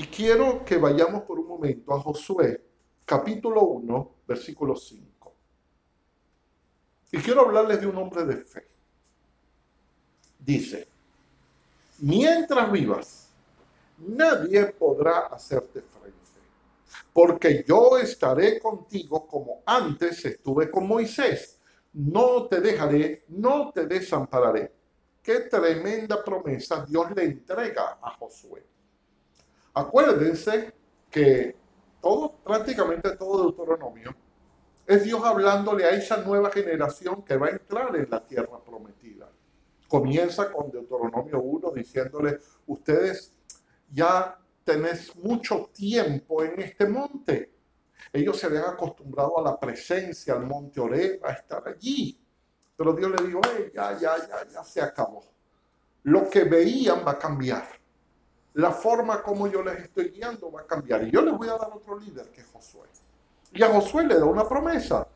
Y quiero que vayamos por un momento a Josué, capítulo 1, versículo 5. Y quiero hablarles de un hombre de fe. Dice, mientras vivas, nadie podrá hacerte frente, porque yo estaré contigo como antes estuve con Moisés. No te dejaré, no te desampararé. Qué tremenda promesa Dios le entrega a Josué. Acuérdense que todo, prácticamente todo Deuteronomio es Dios hablándole a esa nueva generación que va a entrar en la tierra prometida. Comienza con Deuteronomio 1 diciéndole, ustedes ya tenés mucho tiempo en este monte. Ellos se habían acostumbrado a la presencia, al monte Oreb, a estar allí. Pero Dios le dijo, ya, ya, ya, ya se acabó. Lo que veían va a cambiar. La forma como yo les estoy guiando va a cambiar. Y yo les voy a dar otro líder que es Josué. Y a Josué le da una promesa.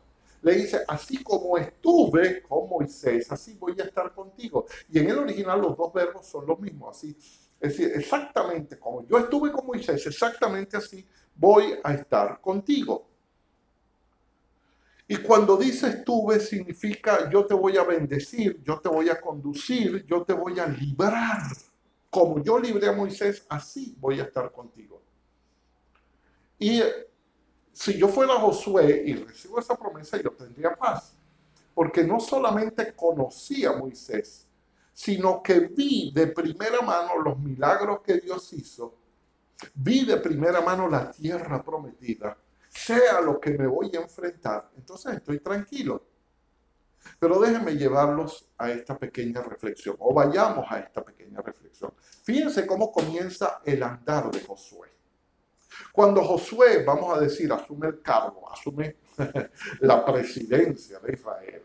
Le dice, así como estuve con Moisés, así voy a estar contigo. Y en el original los dos verbos son los mismos. Así es decir, exactamente como yo estuve con Moisés, exactamente así voy a estar contigo. Y cuando dice estuve, significa yo te voy a bendecir, yo te voy a conducir, yo te voy a librar. Como yo libré a Moisés, así voy a estar contigo. Y si yo fuera Josué y recibo esa promesa, yo tendría paz. Porque no solamente conocí a Moisés, sino que vi de primera mano los milagros que Dios hizo, vi de primera mano la tierra prometida, sea lo que me voy a enfrentar, entonces estoy tranquilo. Pero déjenme llevarlos a esta pequeña reflexión, o vayamos a esta pequeña reflexión. Fíjense cómo comienza el andar de Josué. Cuando Josué, vamos a decir, asume el cargo, asume la presidencia de Israel,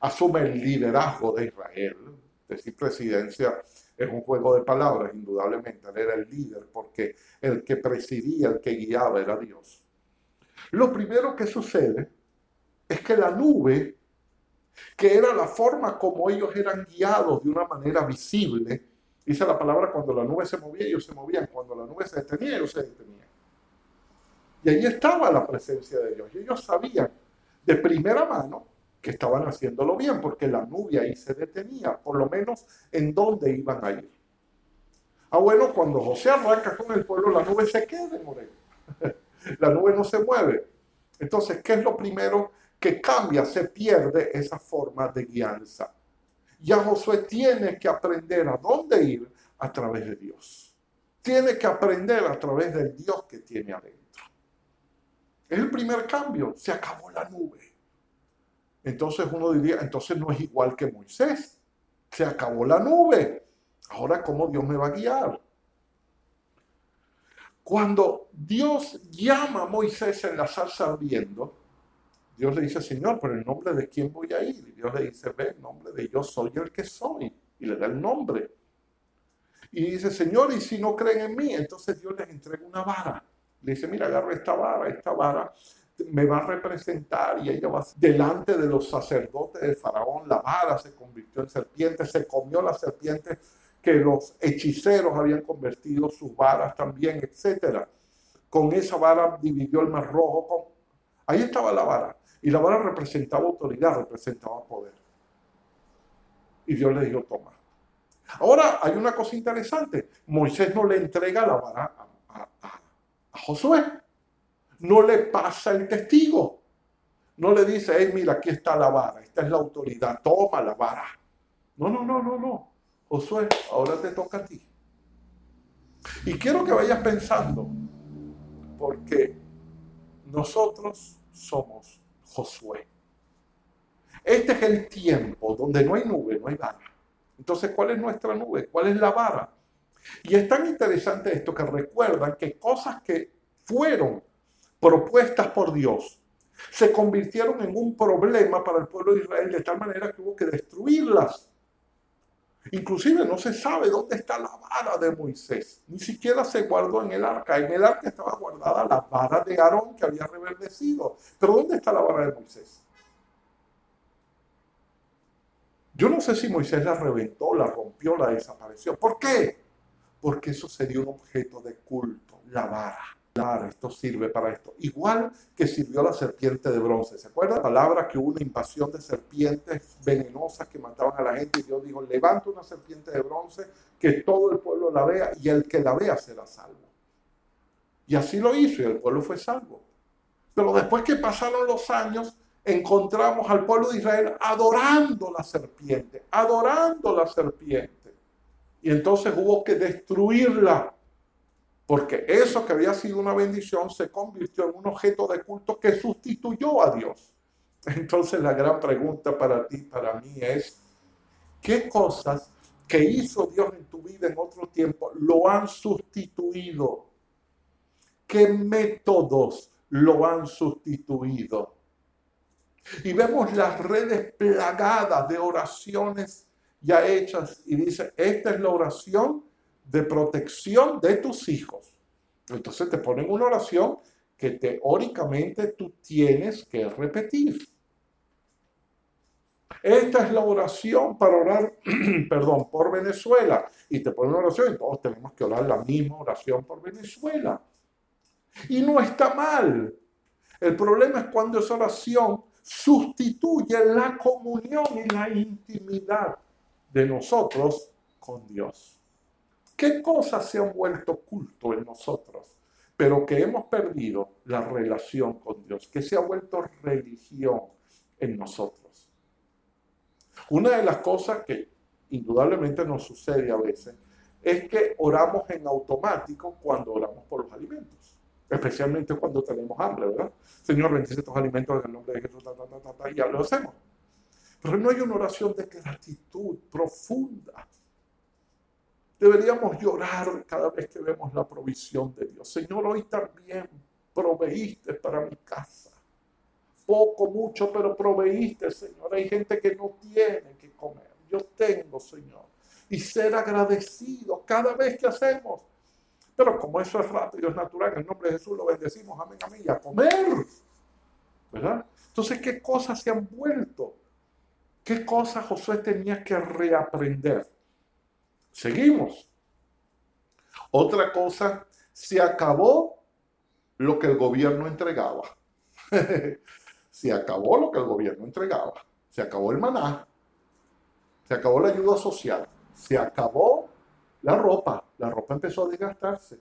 asume el liderazgo de Israel, decir presidencia es un juego de palabras, indudablemente. Él era el líder porque el que presidía, el que guiaba era Dios. Lo primero que sucede es que la nube, que era la forma como ellos eran guiados de una manera visible, dice la palabra, cuando la nube se movía, ellos se movían, cuando la nube se detenía, ellos se detenían. Y ahí estaba la presencia de Dios. Y ellos sabían de primera mano que estaban haciéndolo bien, porque la nube ahí se detenía, por lo menos en dónde iban a ir. Ah, bueno, cuando José arranca con el pueblo, la nube se queda Moreno. la nube no se mueve. Entonces, ¿qué es lo primero que cambia? Se pierde esa forma de guianza. Ya Josué tiene que aprender a dónde ir a través de Dios. Tiene que aprender a través del Dios que tiene adentro. Es el primer cambio. Se acabó la nube. Entonces uno diría, entonces no es igual que Moisés. Se acabó la nube. Ahora, ¿cómo Dios me va a guiar? Cuando Dios llama a Moisés en la salsa ardiendo, Dios le dice, Señor, pero en nombre de quién voy a ir? Y Dios le dice, ve, en nombre de yo soy el que soy. Y le da el nombre. Y dice, Señor, y si no creen en mí, entonces Dios les entrega una vara. Le dice, mira, agarra esta vara, esta vara me va a representar y ella va delante de los sacerdotes de Faraón. La vara se convirtió en serpiente, se comió la serpiente que los hechiceros habían convertido sus varas también, etc. Con esa vara dividió el mar rojo. Ahí estaba la vara. Y la vara representaba autoridad, representaba poder. Y Dios le dijo, toma. Ahora hay una cosa interesante. Moisés no le entrega la vara a, Josué no le pasa el testigo. No le dice, hey, mira, aquí está la vara, esta es la autoridad, toma la vara. No, no, no, no, no. Josué, ahora te toca a ti. Y quiero que vayas pensando, porque nosotros somos Josué. Este es el tiempo donde no hay nube, no hay vara. Entonces, ¿cuál es nuestra nube? ¿Cuál es la vara? Y es tan interesante esto que recuerdan que cosas que fueron propuestas por Dios se convirtieron en un problema para el pueblo de Israel de tal manera que hubo que destruirlas. Inclusive no se sabe dónde está la vara de Moisés. Ni siquiera se guardó en el arca. En el arca estaba guardada la vara de Aarón que había reverdecido. Pero ¿dónde está la vara de Moisés? Yo no sé si Moisés la reventó, la rompió, la desapareció. ¿Por qué? Porque eso sería un objeto de culto la vara. Esto sirve para esto. Igual que sirvió la serpiente de bronce. ¿Se acuerda? La palabra que hubo una invasión de serpientes venenosas que mataban a la gente y Dios dijo, levanta una serpiente de bronce, que todo el pueblo la vea y el que la vea será salvo. Y así lo hizo y el pueblo fue salvo. Pero después que pasaron los años, encontramos al pueblo de Israel adorando la serpiente, adorando la serpiente. Y entonces hubo que destruirla, porque eso que había sido una bendición se convirtió en un objeto de culto que sustituyó a Dios. Entonces la gran pregunta para ti, para mí es, ¿qué cosas que hizo Dios en tu vida en otro tiempo lo han sustituido? ¿Qué métodos lo han sustituido? Y vemos las redes plagadas de oraciones ya hechas y dice, esta es la oración de protección de tus hijos. Entonces te ponen una oración que teóricamente tú tienes que repetir. Esta es la oración para orar, perdón, por Venezuela. Y te ponen una oración y todos tenemos que orar la misma oración por Venezuela. Y no está mal. El problema es cuando esa oración sustituye la comunión y la intimidad de nosotros con Dios. ¿Qué cosas se han vuelto culto en nosotros? Pero que hemos perdido la relación con Dios, que se ha vuelto religión en nosotros. Una de las cosas que indudablemente nos sucede a veces es que oramos en automático cuando oramos por los alimentos especialmente cuando tenemos hambre, ¿verdad? Señor, bendice estos alimentos en el nombre de Jesús, y ya lo hacemos. Pero no hay una oración de gratitud profunda. Deberíamos llorar cada vez que vemos la provisión de Dios. Señor, hoy también proveíste para mi casa. Poco, mucho, pero proveíste, Señor. Hay gente que no tiene que comer. Yo tengo, Señor. Y ser agradecido cada vez que hacemos pero como eso es rápido, es natural, en el nombre de Jesús lo bendecimos, amén, amén, y a comer. ¿Verdad? Entonces, ¿qué cosas se han vuelto? ¿Qué cosas Josué tenía que reaprender? Seguimos. Otra cosa, se acabó lo que el gobierno entregaba. se acabó lo que el gobierno entregaba. Se acabó el maná. Se acabó la ayuda social. Se acabó la ropa, la ropa empezó a desgastarse.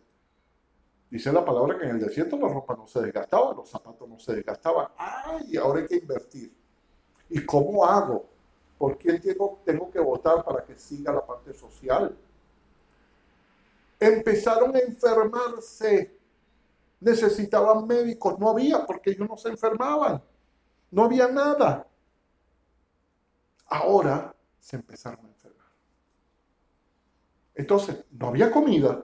Dice la palabra que en el desierto la ropa no se desgastaba, los zapatos no se desgastaban. ¡Ay! Ahora hay que invertir. ¿Y cómo hago? ¿Por quién tengo, tengo que votar para que siga la parte social? Empezaron a enfermarse. Necesitaban médicos. No había porque ellos no se enfermaban. No había nada. Ahora se empezaron a entonces, no había comida.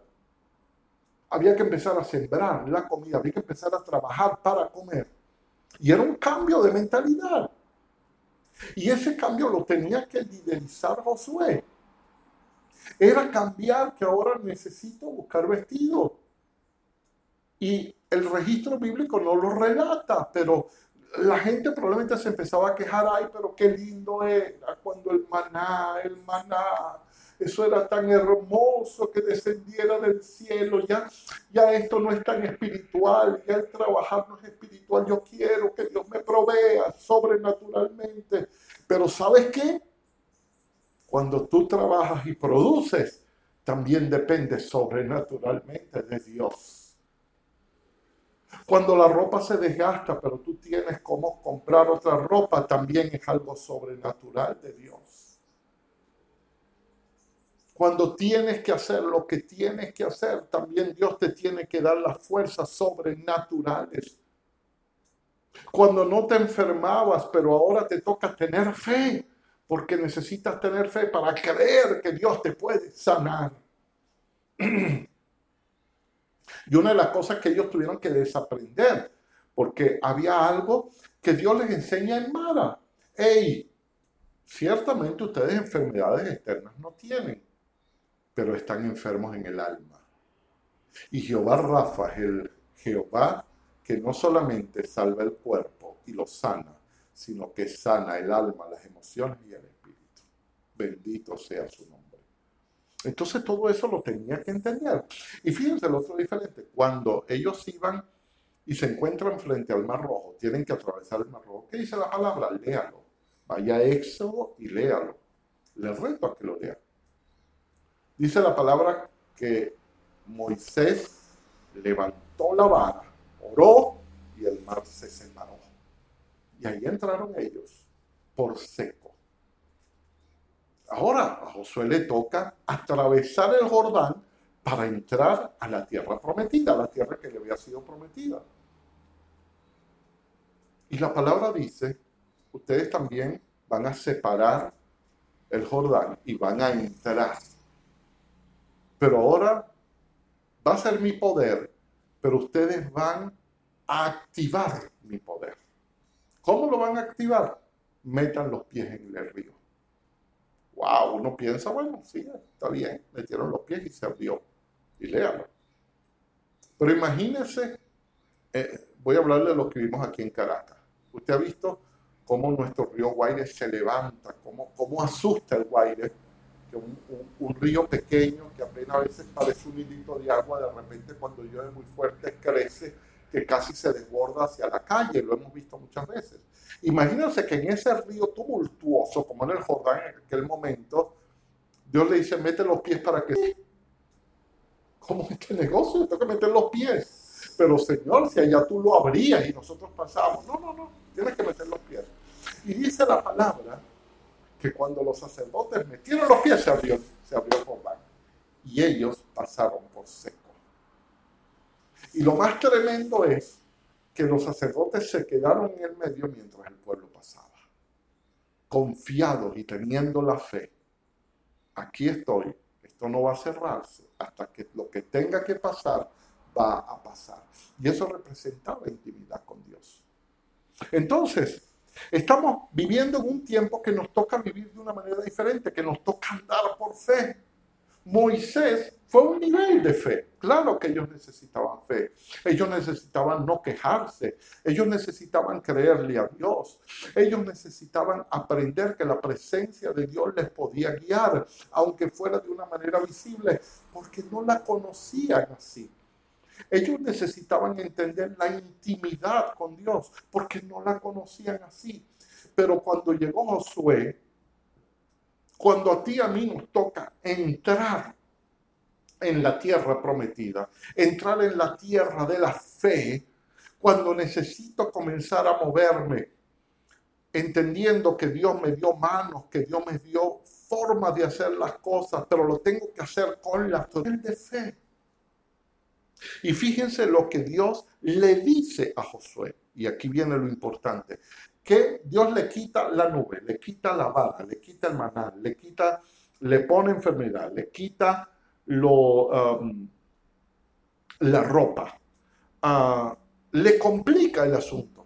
Había que empezar a sembrar la comida, había que empezar a trabajar para comer. Y era un cambio de mentalidad. Y ese cambio lo tenía que liderizar Josué. Era cambiar que ahora necesito buscar vestido. Y el registro bíblico no lo relata, pero la gente probablemente se empezaba a quejar, ay, pero qué lindo era cuando el maná, el maná, eso era tan hermoso que descendiera del cielo, ya, ya esto no es tan espiritual, ya el trabajar no es espiritual, yo quiero que Dios me provea sobrenaturalmente, pero ¿sabes qué? Cuando tú trabajas y produces, también depende sobrenaturalmente de Dios. Cuando la ropa se desgasta, pero tú tienes cómo comprar otra ropa, también es algo sobrenatural de Dios. Cuando tienes que hacer lo que tienes que hacer, también Dios te tiene que dar las fuerzas sobrenaturales. Cuando no te enfermabas, pero ahora te toca tener fe, porque necesitas tener fe para creer que Dios te puede sanar. Y una de las cosas que ellos tuvieron que desaprender, porque había algo que Dios les enseña en Mara. Hey, ciertamente ustedes enfermedades externas no tienen pero están enfermos en el alma. Y Jehová Rafa es el Jehová que no solamente salva el cuerpo y lo sana, sino que sana el alma, las emociones y el espíritu. Bendito sea su nombre. Entonces todo eso lo tenía que entender. Y fíjense lo otro diferente. Cuando ellos iban y se encuentran frente al Mar Rojo, tienen que atravesar el Mar Rojo. ¿Qué dice la palabra? Léalo. Vaya a Éxodo y léalo. Les reto a que lo lean. Dice la palabra que Moisés levantó la vara, oró y el mar se separó. Y ahí entraron ellos por seco. Ahora a Josué le toca atravesar el Jordán para entrar a la tierra prometida, a la tierra que le había sido prometida. Y la palabra dice, ustedes también van a separar el Jordán y van a entrar. Pero ahora va a ser mi poder, pero ustedes van a activar mi poder. ¿Cómo lo van a activar? Metan los pies en el río. Wow, uno piensa, bueno, sí, está bien, metieron los pies y se abrió. Y léalo. Pero imagínense, eh, voy a hablarle de lo que vimos aquí en Caracas. Usted ha visto cómo nuestro río Guaire se levanta, cómo, cómo asusta el Guaire, que un, un, río pequeño que apenas a veces parece un hilito de agua, de repente cuando llueve muy fuerte crece, que casi se desborda hacia la calle, lo hemos visto muchas veces. Imagínense que en ese río tumultuoso, como en el Jordán en aquel momento, Dios le dice, mete los pies para que... ¿Cómo es este negocio? Tengo que meter los pies. Pero Señor, si allá tú lo abrías y nosotros pasamos. No, no, no, tienes que meter los pies. Y dice la palabra que cuando los sacerdotes metieron los pies se abrió, se abrió Jordán. Y ellos pasaron por seco. Y lo más tremendo es que los sacerdotes se quedaron en el medio mientras el pueblo pasaba. Confiados y teniendo la fe. Aquí estoy. Esto no va a cerrarse hasta que lo que tenga que pasar va a pasar. Y eso representaba intimidad con Dios. Entonces, estamos viviendo en un tiempo que nos toca vivir de una manera diferente, que nos toca andar por fe. Moisés fue un nivel de fe. Claro que ellos necesitaban fe. Ellos necesitaban no quejarse. Ellos necesitaban creerle a Dios. Ellos necesitaban aprender que la presencia de Dios les podía guiar, aunque fuera de una manera visible, porque no la conocían así. Ellos necesitaban entender la intimidad con Dios, porque no la conocían así. Pero cuando llegó Josué, cuando a ti a mí nos toca entrar en la tierra prometida, entrar en la tierra de la fe, cuando necesito comenzar a moverme, entendiendo que Dios me dio manos, que Dios me dio forma de hacer las cosas, pero lo tengo que hacer con la fe de fe. Y fíjense lo que Dios le dice a Josué, y aquí viene lo importante, que Dios le quita la nube, le quita la vara, le quita el maná, le quita, le pone enfermedad, le quita um, la ropa, uh, le complica el asunto.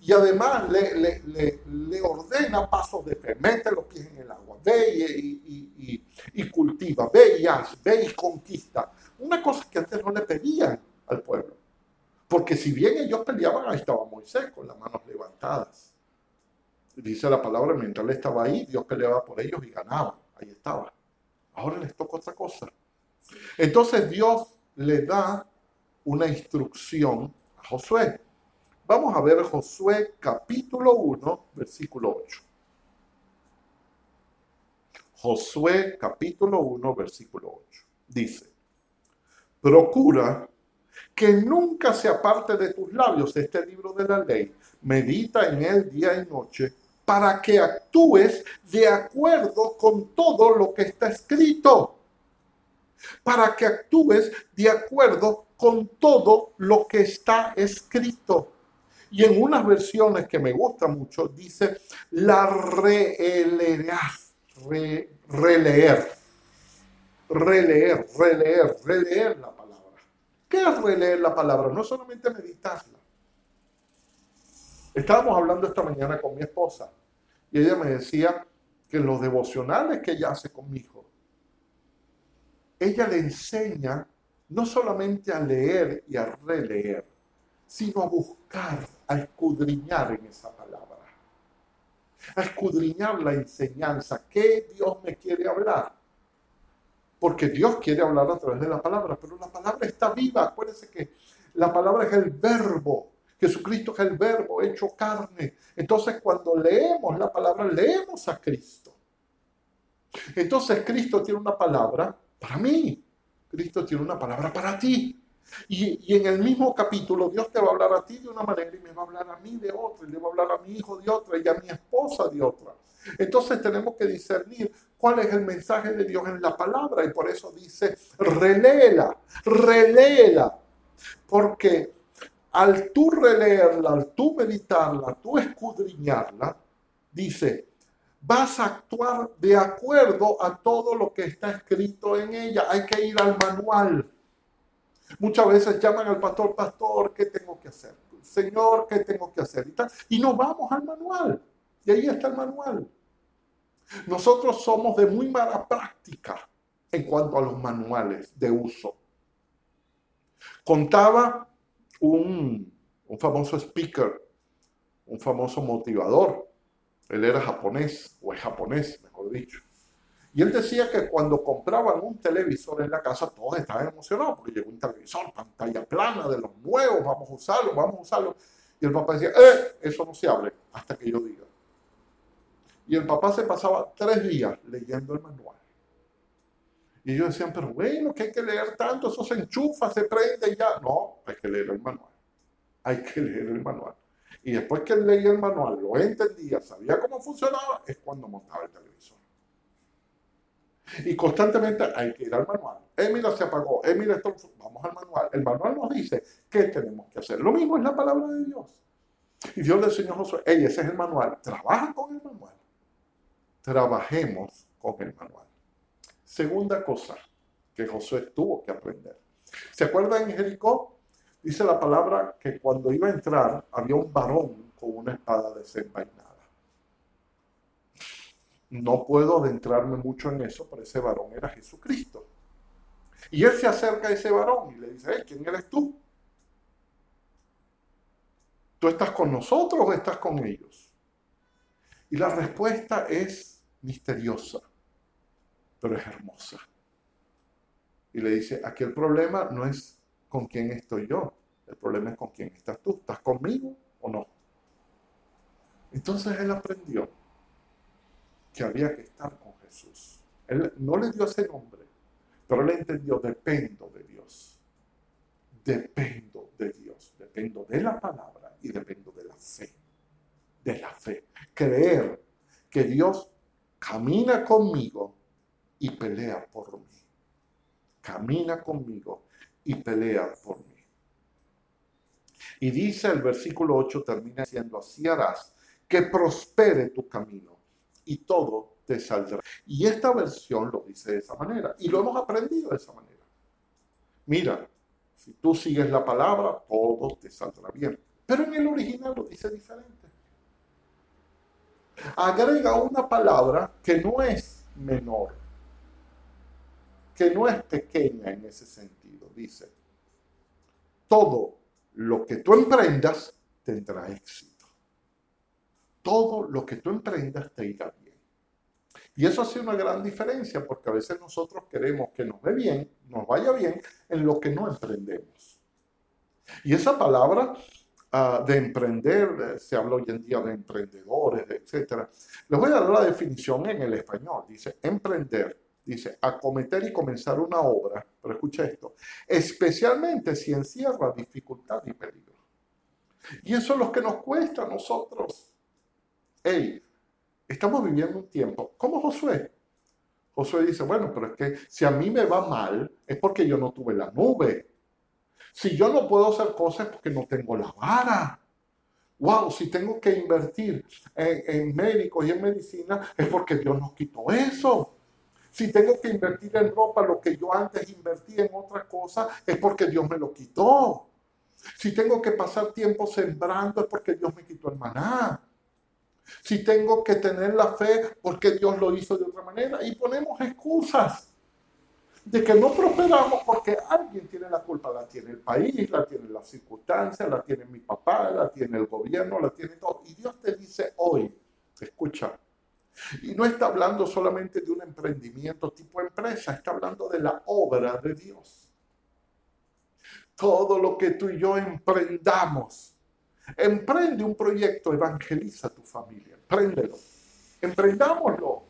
Y además le, ordena pasos de fe, mete los pies en el agua, ve y, y, cultiva, ve y hace, ve y conquista. Una cosa que antes no le pedían al pueblo. Porque si bien ellos peleaban, ahí estaba Moisés con las manos levantadas. Dice la palabra, mientras él estaba ahí, Dios peleaba por ellos y ganaba. Ahí estaba. Ahora les toca otra cosa. Entonces Dios le da una instrucción a Josué. Vamos a ver Josué capítulo 1, versículo 8. Josué capítulo 1, versículo 8. Dice, procura que nunca se aparte de tus labios este libro de la ley. Medita en él día y noche para que actúes de acuerdo con todo lo que está escrito para que actúes de acuerdo con todo lo que está escrito. Y en unas versiones que me gusta mucho dice, la releerás, releer, releer, releer, releer la palabra. ¿Qué es releer la palabra? No solamente meditarla. Estábamos hablando esta mañana con mi esposa y ella me decía que los devocionales que ella hace conmigo ella le enseña no solamente a leer y a releer, sino a buscar, a escudriñar en esa palabra, a escudriñar la enseñanza, ¿qué Dios me quiere hablar? Porque Dios quiere hablar a través de la palabra, pero la palabra está viva. Acuérdense que la palabra es el verbo. Jesucristo es el verbo hecho carne. Entonces cuando leemos la palabra, leemos a Cristo. Entonces Cristo tiene una palabra para mí. Cristo tiene una palabra para ti. Y, en el mismo capítulo Dios te va a hablar a ti de una manera y me va a hablar a mí de otra, y le va a hablar a mi hijo de otra y a mi esposa de otra. Entonces tenemos que discernir cuál es el mensaje de Dios en la palabra y por eso dice, reléela, reléela, porque al tú releerla, al tú meditarla, al tú escudriñarla, dice, vas a actuar de acuerdo a todo lo que está escrito en ella. Hay que ir al manual. Muchas veces llaman al pastor, pastor, ¿qué tengo que hacer? Señor, ¿qué tengo que hacer? Y, y no vamos al manual. Y ahí está el manual. Nosotros somos de muy mala práctica en cuanto a los manuales de uso. Contaba un, famoso speaker, un famoso motivador. Él era japonés, o es japonés, mejor dicho. Y él decía que cuando compraban un televisor en la casa, todos estaban emocionados porque llegó un televisor, pantalla plana de los nuevos, vamos a usarlo, vamos a usarlo. Y el papá decía, eh, eso no se hable hasta que yo diga. Y el papá se pasaba tres días leyendo el manual. Y ellos decían, pero bueno, que hay que leer tanto, eso se enchufa, se prende y ya. No, hay que leer el manual. Hay que leer el manual. Y después que él leía el manual, lo entendía, sabía cómo funcionaba, es cuando montaba el televisor. Y constantemente hay que ir al manual. Eh, mira, se apagó. Eh, mira, esto, vamos al manual. El manual nos dice qué tenemos que hacer. Lo mismo es la palabra de Dios. Y Dios le enseñó a Josué, hey, ese es el manual. Trabaja con el manual trabajemos con el manual. Segunda cosa que Josué tuvo que aprender. ¿Se acuerdan en Jericó? Dice la palabra que cuando iba a entrar había un varón con una espada desenvainada. No puedo adentrarme mucho en eso, pero ese varón era Jesucristo. Y él se acerca a ese varón y le dice, ¿quién eres tú? ¿Tú estás con nosotros o estás con ellos? Y la respuesta es misteriosa, pero es hermosa. Y le dice, aquí el problema no es con quién estoy yo, el problema es con quién estás tú. ¿Estás conmigo o no? Entonces él aprendió que había que estar con Jesús. Él no le dio ese nombre, pero él entendió, dependo de Dios. Dependo de Dios, dependo de la palabra y dependo de la fe. De la fe. Creer que Dios camina conmigo y pelea por mí. Camina conmigo y pelea por mí. Y dice el versículo 8, termina diciendo, así harás que prospere tu camino y todo te saldrá. Y esta versión lo dice de esa manera y lo hemos aprendido de esa manera. Mira, si tú sigues la palabra, todo te saldrá bien. Pero en el original lo dice diferente agrega una palabra que no es menor, que no es pequeña en ese sentido. Dice, todo lo que tú emprendas tendrá éxito. Todo lo que tú emprendas te irá bien. Y eso hace una gran diferencia porque a veces nosotros queremos que nos ve bien, nos vaya bien en lo que no emprendemos. Y esa palabra Ah, de emprender, se habla hoy en día de emprendedores, etc. Les voy a dar la definición en el español. Dice, emprender, dice, acometer y comenzar una obra, pero escucha esto, especialmente si encierra dificultad y peligro. Y eso es lo que nos cuesta a nosotros. Hey, estamos viviendo un tiempo, como Josué. Josué dice, bueno, pero es que si a mí me va mal, es porque yo no tuve la nube. Si yo no puedo hacer cosas porque no tengo la vara. Wow, si tengo que invertir en, médicos y en medicina es porque Dios nos quitó eso. Si tengo que invertir en ropa lo que yo antes invertí en otra cosa es porque Dios me lo quitó. Si tengo que pasar tiempo sembrando es porque Dios me quitó el maná. Si tengo que tener la fe porque Dios lo hizo de otra manera. Y ponemos excusas de que no prosperamos porque alguien tiene la culpa, la tiene el país, la tiene las circunstancias, la tiene mi papá, la tiene el gobierno, la tiene todo. Y Dios te dice hoy, escucha, Y no está hablando solamente de un emprendimiento tipo empresa, está hablando de la obra de Dios. Todo lo que tú y yo emprendamos, emprende un proyecto, evangeliza a tu familia, empréndelo, emprendámoslo,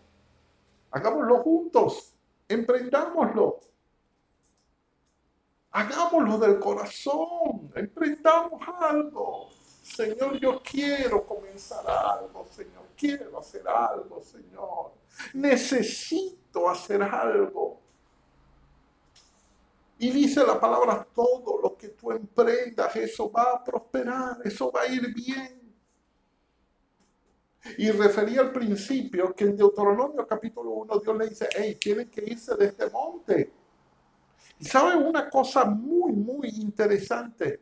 hagámoslo juntos, emprendámoslo. Hagámoslo del corazón, emprendamos algo. Señor, yo quiero comenzar algo, Señor, quiero hacer algo, Señor. Necesito hacer algo. Y dice la palabra, todo lo que tú emprendas, eso va a prosperar, eso va a ir bien. Y refería al principio que en Deuteronomio capítulo 1 Dios le dice, hey, tienen que irse de este monte y sabe una cosa muy, muy interesante,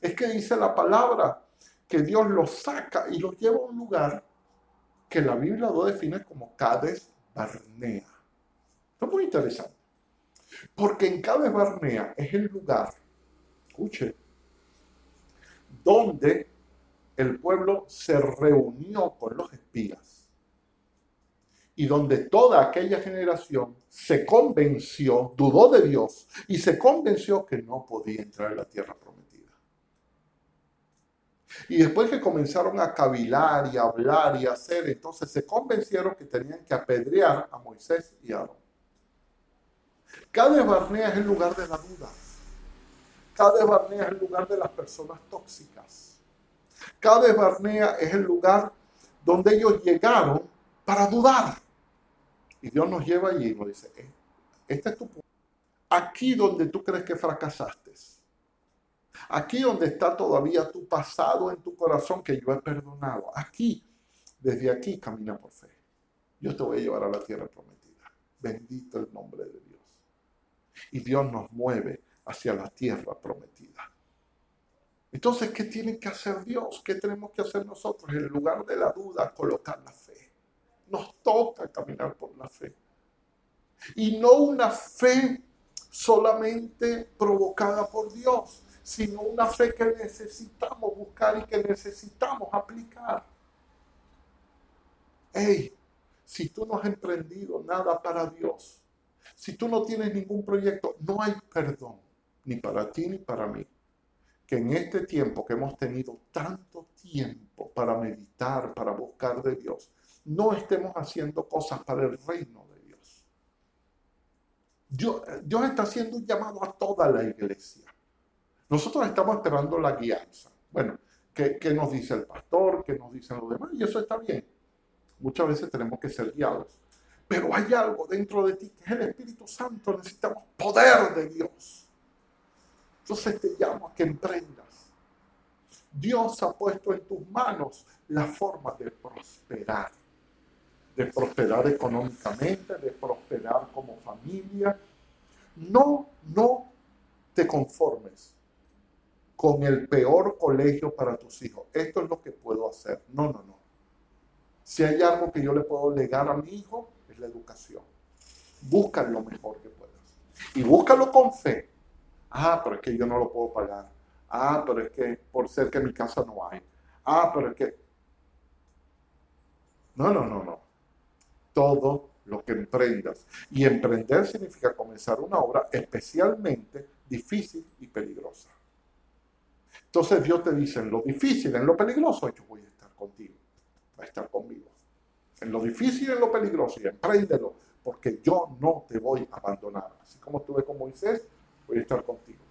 es que dice la palabra que Dios los saca y los lleva a un lugar que la Biblia lo define como Cades Barnea. Esto es muy interesante. Porque en Cades Barnea es el lugar, escuche, donde el pueblo se reunió con los espías y donde toda aquella generación se convenció, dudó de Dios y se convenció que no podía entrar en la tierra prometida. Y después que comenzaron a cavilar y hablar y hacer, entonces se convencieron que tenían que apedrear a Moisés y a Aarón. Cada Barnea es el lugar de la duda. Cada Barnea es el lugar de las personas tóxicas. Cada Barnea es el lugar donde ellos llegaron para dudar. Y Dios nos lleva allí y nos dice, eh, este es tu punto. Aquí donde tú crees que fracasaste. Aquí donde está todavía tu pasado en tu corazón que yo he perdonado. Aquí, desde aquí camina por fe. Yo te voy a llevar a la tierra prometida. Bendito el nombre de Dios. Y Dios nos mueve hacia la tierra prometida. Entonces, ¿qué tiene que hacer Dios? ¿Qué tenemos que hacer nosotros? En lugar de la duda, colocar la fe. Nos toca caminar por la fe. Y no una fe solamente provocada por Dios, sino una fe que necesitamos buscar y que necesitamos aplicar. Hey, si tú no has emprendido nada para Dios, si tú no tienes ningún proyecto, no hay perdón, ni para ti ni para mí. Que en este tiempo que hemos tenido tanto tiempo para meditar, para buscar de Dios, no estemos haciendo cosas para el reino de Dios. Dios, Dios está haciendo un llamado a toda la iglesia. Nosotros estamos esperando la guianza. Bueno, ¿qué, nos dice el pastor? ¿Qué nos dicen los demás? Y eso está bien. Muchas veces tenemos que ser guiados. Pero hay algo dentro de ti que es el Espíritu Santo. Necesitamos poder de Dios. Entonces te llamo a que emprendas. Dios ha puesto en tus manos la forma de prosperar de prosperar económicamente, de prosperar como familia. No, no te conformes con el peor colegio para tus hijos. Esto es lo que puedo hacer. No, no, no. Si hay algo que yo le puedo legar a mi hijo, es la educación. Busca lo mejor que puedas. Y búscalo con fe. Ah, pero es que yo no lo puedo pagar. Ah, pero es que por ser que en mi casa no hay. Ah, pero es que... No, no, no, no todo lo que emprendas. Y emprender significa comenzar una obra especialmente difícil y peligrosa. Entonces Dios te dice, en lo difícil, en lo peligroso, yo voy a estar contigo, va a estar conmigo. En lo difícil, en lo peligroso, y empréndelo, porque yo no te voy a abandonar. Así como estuve con Moisés, voy a estar contigo.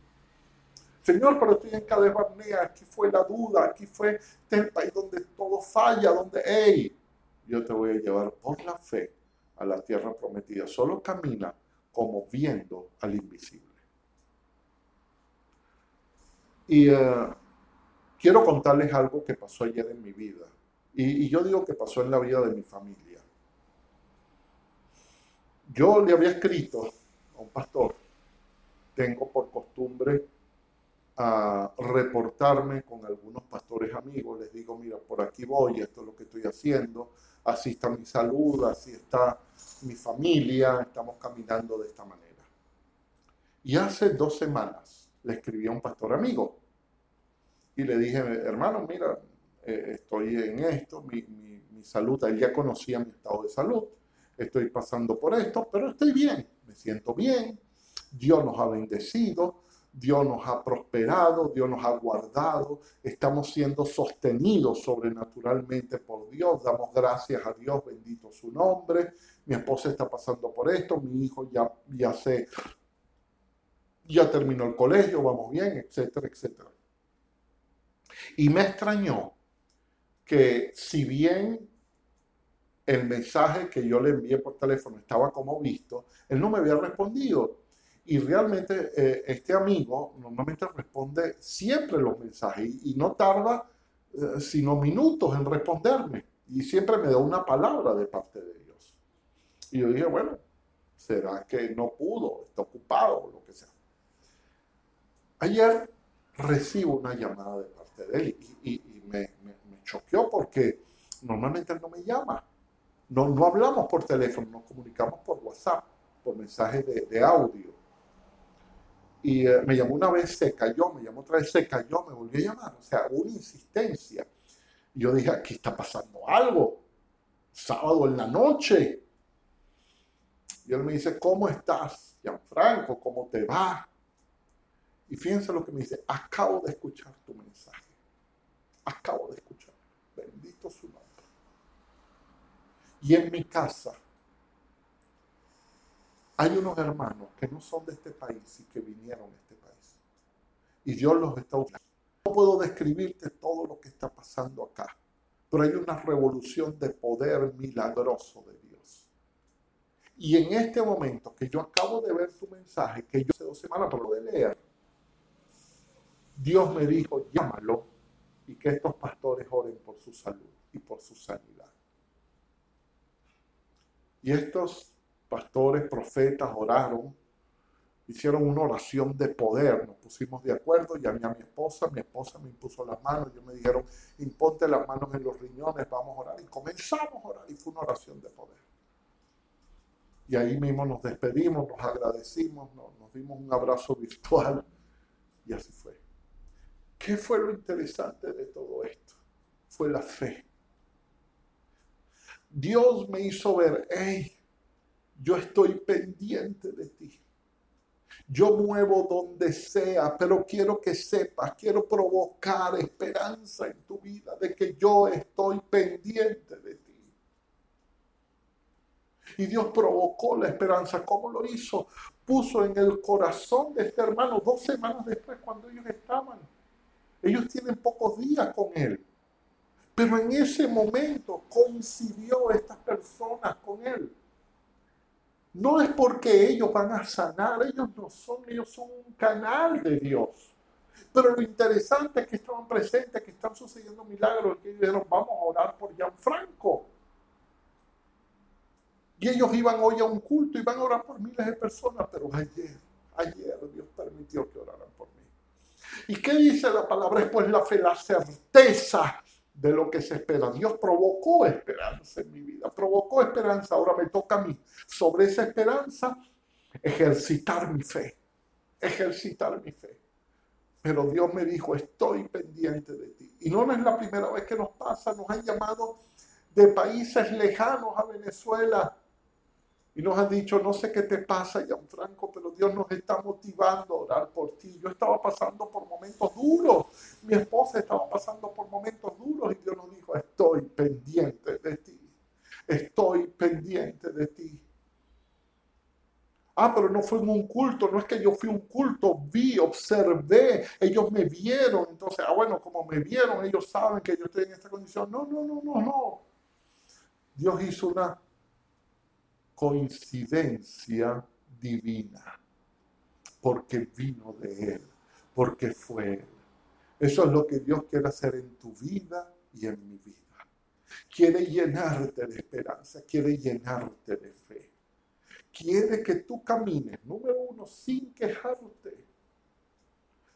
Señor, pero estoy en cada Barnea, aquí fue la duda, aquí fue este el país donde todo falla, donde, hey, yo te voy a llevar por la fe a la tierra prometida. Solo camina como viendo al invisible. Y eh, quiero contarles algo que pasó ayer en mi vida. Y yo digo que pasó en la vida de mi familia. Yo le había escrito a un pastor, tengo por costumbre a reportarme con algunos pastores amigos, les digo, mira, por aquí voy, esto es lo que estoy haciendo, así está mi salud, así está mi familia, estamos caminando de esta manera. Y hace dos semanas le escribí a un pastor amigo y le dije, hermano, mira, eh, estoy en esto, mi, mi, mi salud, él ya conocía mi estado de salud, estoy pasando por esto, pero estoy bien, me siento bien, Dios nos ha bendecido, Dios nos ha prosperado, Dios nos ha guardado, estamos siendo sostenidos sobrenaturalmente por Dios, damos gracias a Dios, bendito su nombre, mi esposa está pasando por esto, mi hijo ya, ya se, ya terminó el colegio, vamos bien, etcétera, etcétera. Y me extrañó que si bien el mensaje que yo le envié por teléfono estaba como visto, él no me había respondido. Y realmente eh, este amigo normalmente responde siempre los mensajes y, no tarda eh, sino minutos en responderme. Y siempre me da una palabra de parte de Dios. Y yo dije, bueno, será que no pudo, está ocupado o lo que sea. Ayer recibo una llamada de parte de él y, me, me, choqueó porque normalmente no me llama. No, no hablamos por teléfono, nos comunicamos por WhatsApp, por mensaje de, de audio. Y eh, me llamó una vez, se cayó, me llamó otra vez, se cayó, me volvió a llamar. O sea, una insistencia. Y yo dije, aquí está pasando algo. Sábado en la noche. Y él me dice, ¿cómo estás, Gianfranco? ¿Cómo te va? Y fíjense lo que me dice, acabo de escuchar tu mensaje. Acabo de escuchar. Bendito su nombre. Y en mi casa hay unos hermanos que no son de este país y que vinieron a este país. Y Dios los está usando. No puedo describirte todo lo que está pasando acá, pero hay una revolución de poder milagroso de Dios. Y en este momento que yo acabo de ver tu mensaje, que yo hace dos semanas, lo de leer, Dios me dijo, llámalo y que estos pastores oren por su salud y por su sanidad. Y estos pastores, profetas oraron, hicieron una oración de poder, nos pusimos de acuerdo, llamé a mi esposa, mi esposa me impuso las manos, yo me dijeron, imponte las manos en los riñones, vamos a orar, y comenzamos a orar, y fue una oración de poder. Y ahí mismo nos despedimos, nos agradecimos, nos, dimos un abrazo virtual, y así fue. ¿Qué fue lo interesante de todo esto? Fue la fe. Dios me hizo ver, hey, yo estoy pendiente de ti. Yo muevo donde sea, pero quiero que sepas, quiero provocar esperanza en tu vida de que yo estoy pendiente de ti. Y Dios provocó la esperanza. ¿Cómo lo hizo? Puso en el corazón de este hermano dos semanas después cuando ellos estaban. Ellos tienen pocos días con él. Pero en ese momento coincidió estas personas con él. No es porque ellos van a sanar, ellos no son, ellos son un canal de Dios. Pero lo interesante es que estaban presentes, que están sucediendo milagros, que dijeron, vamos a orar por Gianfranco. Y ellos iban hoy a un culto, iban a orar por miles de personas, pero ayer, ayer Dios permitió que oraran por mí. ¿Y qué dice la palabra? Es pues la fe, la certeza de lo que se espera. Dios provocó esperanza en mi vida, provocó esperanza, ahora me toca a mí sobre esa esperanza ejercitar mi fe, ejercitar mi fe. Pero Dios me dijo, estoy pendiente de ti. Y no es la primera vez que nos pasa, nos han llamado de países lejanos a Venezuela y nos han dicho, no sé qué te pasa, Gianfranco, pero Dios nos está motivando a orar por ti. Yo estaba pasando por momentos duros, mi esposa estaba pasando por momentos duros y Dios nos dijo, estoy pendiente de ti, estoy pendiente de ti. Ah, pero no fue en un culto, no es que yo fui un culto, vi, observé, ellos me vieron, entonces, ah, bueno, como me vieron, ellos saben que yo estoy en esta condición. No, no, no, no, no. Dios hizo una coincidencia divina, porque vino de Él, porque fue Él. Eso es lo que Dios quiere hacer en tu vida y en mi vida. Quiere llenarte de esperanza, quiere llenarte de fe. Quiere que tú camines, número uno, sin quejarte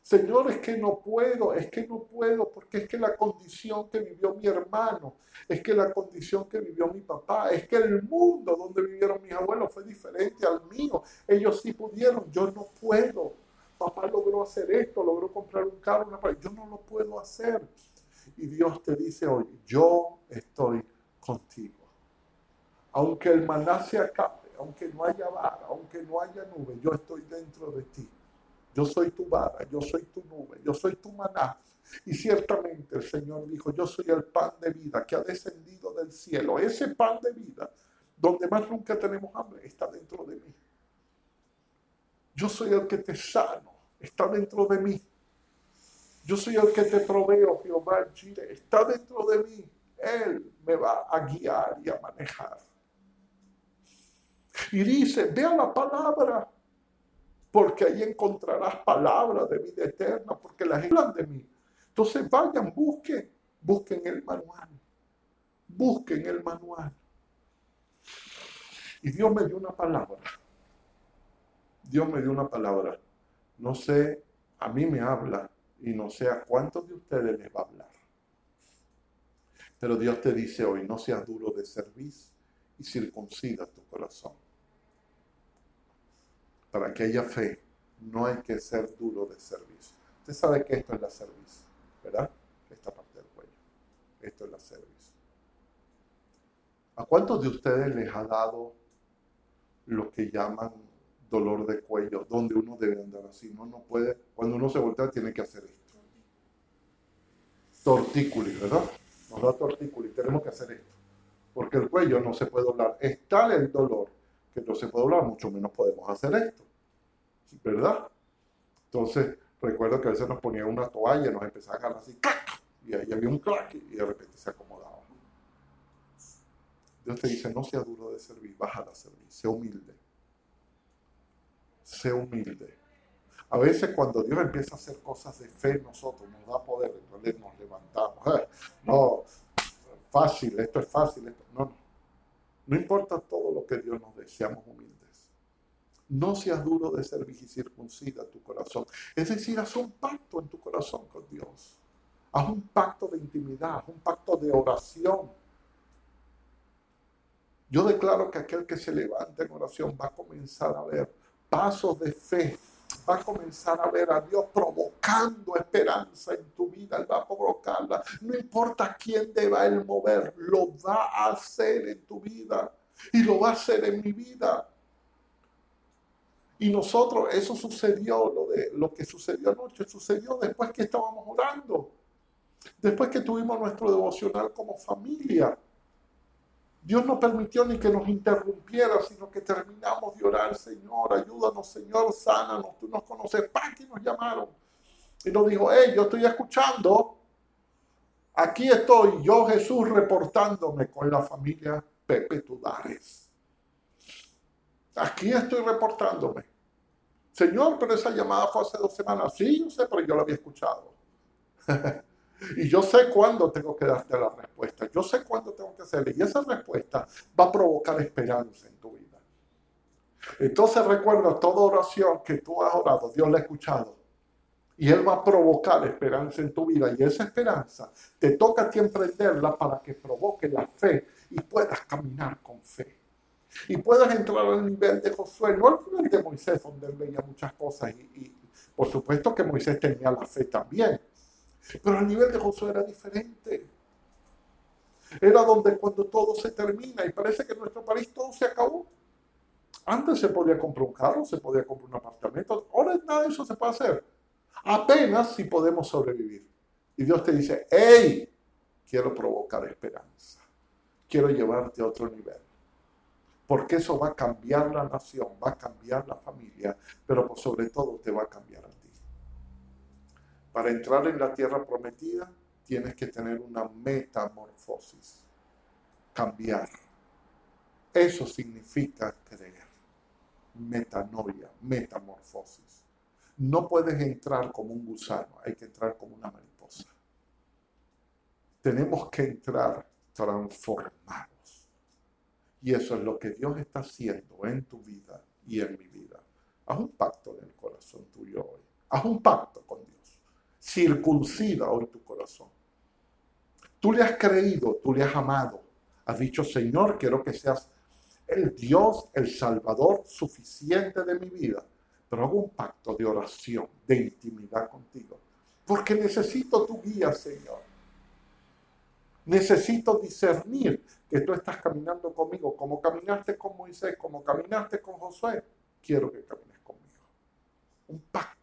Señor, es que no puedo, es que no puedo, porque es que la condición que vivió mi hermano, es que la condición que vivió mi papá, es que el mundo donde vivieron mis abuelos fue diferente al mío. Ellos sí pudieron, yo no puedo. Papá logró hacer esto, logró comprar un carro, una... yo no lo puedo hacer. Y Dios te dice hoy, yo estoy contigo. Aunque el maná se acabe, aunque no haya vara, aunque no haya nube, yo estoy dentro de ti. Yo soy tu vara, yo soy tu nube, yo soy tu maná. Y ciertamente el Señor dijo, yo soy el pan de vida que ha descendido del cielo. Ese pan de vida, donde más nunca tenemos hambre, está dentro de mí. Yo soy el que te sano, está dentro de mí. Yo soy el que te proveo, Jehová Chile, está dentro de mí. Él me va a guiar y a manejar. Y dice, vea la palabra, porque ahí encontrarás palabras de vida eterna, porque las hablan de mí. Entonces vayan, busquen, busquen el manual, busquen el manual. Y Dios me dio una palabra. Dios me dio una palabra. No sé, a mí me habla y no sé a cuántos de ustedes les va a hablar. Pero Dios te dice hoy, no seas duro de servicio y circuncida tu corazón. Para que haya fe, no hay que ser duro de servicio. Usted sabe que esto es la servicio. ¿verdad? Esta parte del cuello. Esto es la cerviz. ¿A cuántos de ustedes les ha dado lo que llaman dolor de cuello, donde uno debe andar así? No, no puede. Cuando uno se voltea, tiene que hacer esto. Tortículi, ¿verdad? Nos da tortículi, tenemos que hacer esto. Porque el cuello no se puede doblar. Es tal el dolor que no se puede doblar, mucho menos podemos hacer esto. ¿Verdad? Entonces, Recuerdo que a veces nos ponían una toalla nos empezaba a agarrar así, y ahí había un clac y de repente se acomodaba. Dios te dice, no sea duro de servir, baja a servir, sé humilde. Sé humilde. A veces cuando Dios empieza a hacer cosas de fe nosotros, nos da poder, entonces nos levantamos. No, fácil, esto es fácil. Esto. No, no. No importa todo lo que Dios nos dé, seamos humildes. No seas duro de servir y circuncida tu corazón. Es decir, haz un pacto en tu corazón con Dios. Haz un pacto de intimidad, haz un pacto de oración. Yo declaro que aquel que se levanta en oración va a comenzar a ver pasos de fe, va a comenzar a ver a Dios provocando esperanza en tu vida, Él va a provocarla. No importa quién deba Él mover, lo va a hacer en tu vida y lo va a hacer en mi vida. Y nosotros, eso sucedió, lo, de, lo que sucedió anoche, sucedió después que estábamos orando, después que tuvimos nuestro devocional como familia. Dios no permitió ni que nos interrumpiera, sino que terminamos de orar, Señor, ayúdanos, Señor, sánanos, tú nos conoces, ¡pam! que nos llamaron. Y nos dijo, hey, yo estoy escuchando, aquí estoy, yo Jesús reportándome con la familia Pepe Tudares. Aquí estoy reportándome. Señor, pero esa llamada fue hace dos semanas. Sí, yo sé, pero yo la había escuchado. y yo sé cuándo tengo que darte la respuesta. Yo sé cuándo tengo que hacerle. Y esa respuesta va a provocar esperanza en tu vida. Entonces recuerda toda oración que tú has orado, Dios la ha escuchado. Y Él va a provocar esperanza en tu vida. Y esa esperanza te toca a ti emprenderla para que provoque la fe y puedas caminar con fe y puedas entrar al nivel de Josué, no al nivel de Moisés, donde él veía muchas cosas y, por supuesto que Moisés tenía la fe también, pero al nivel de Josué era diferente. Era donde cuando todo se termina y parece que en nuestro país todo se acabó. Antes se podía comprar un carro, se podía comprar un apartamento, ahora nada de eso se puede hacer. Apenas si podemos sobrevivir. Y Dios te dice, hey, quiero provocar esperanza, quiero llevarte a otro nivel porque eso va a cambiar la nación, va a cambiar la familia, pero sobre todo te va a cambiar a ti. Para entrar en la tierra prometida tienes que tener una metamorfosis, cambiar. Eso significa creer, metanoia, metamorfosis. No puedes entrar como un gusano, hay que entrar como una mariposa. Tenemos que entrar transformados. Y eso es lo que Dios está haciendo en tu vida y en mi vida. Haz un pacto en el corazón tuyo hoy. Haz un pacto con Dios. Circuncida hoy tu corazón. Tú le has creído, tú le has amado. Has dicho, Señor, quiero que seas el Dios, el Salvador suficiente de mi vida. Pero hago un pacto de oración, de intimidad contigo. Porque necesito tu guía, Señor. Necesito discernir que tú estás caminando conmigo, como caminaste con Moisés, como caminaste con Josué. Quiero que camines conmigo. Un pacto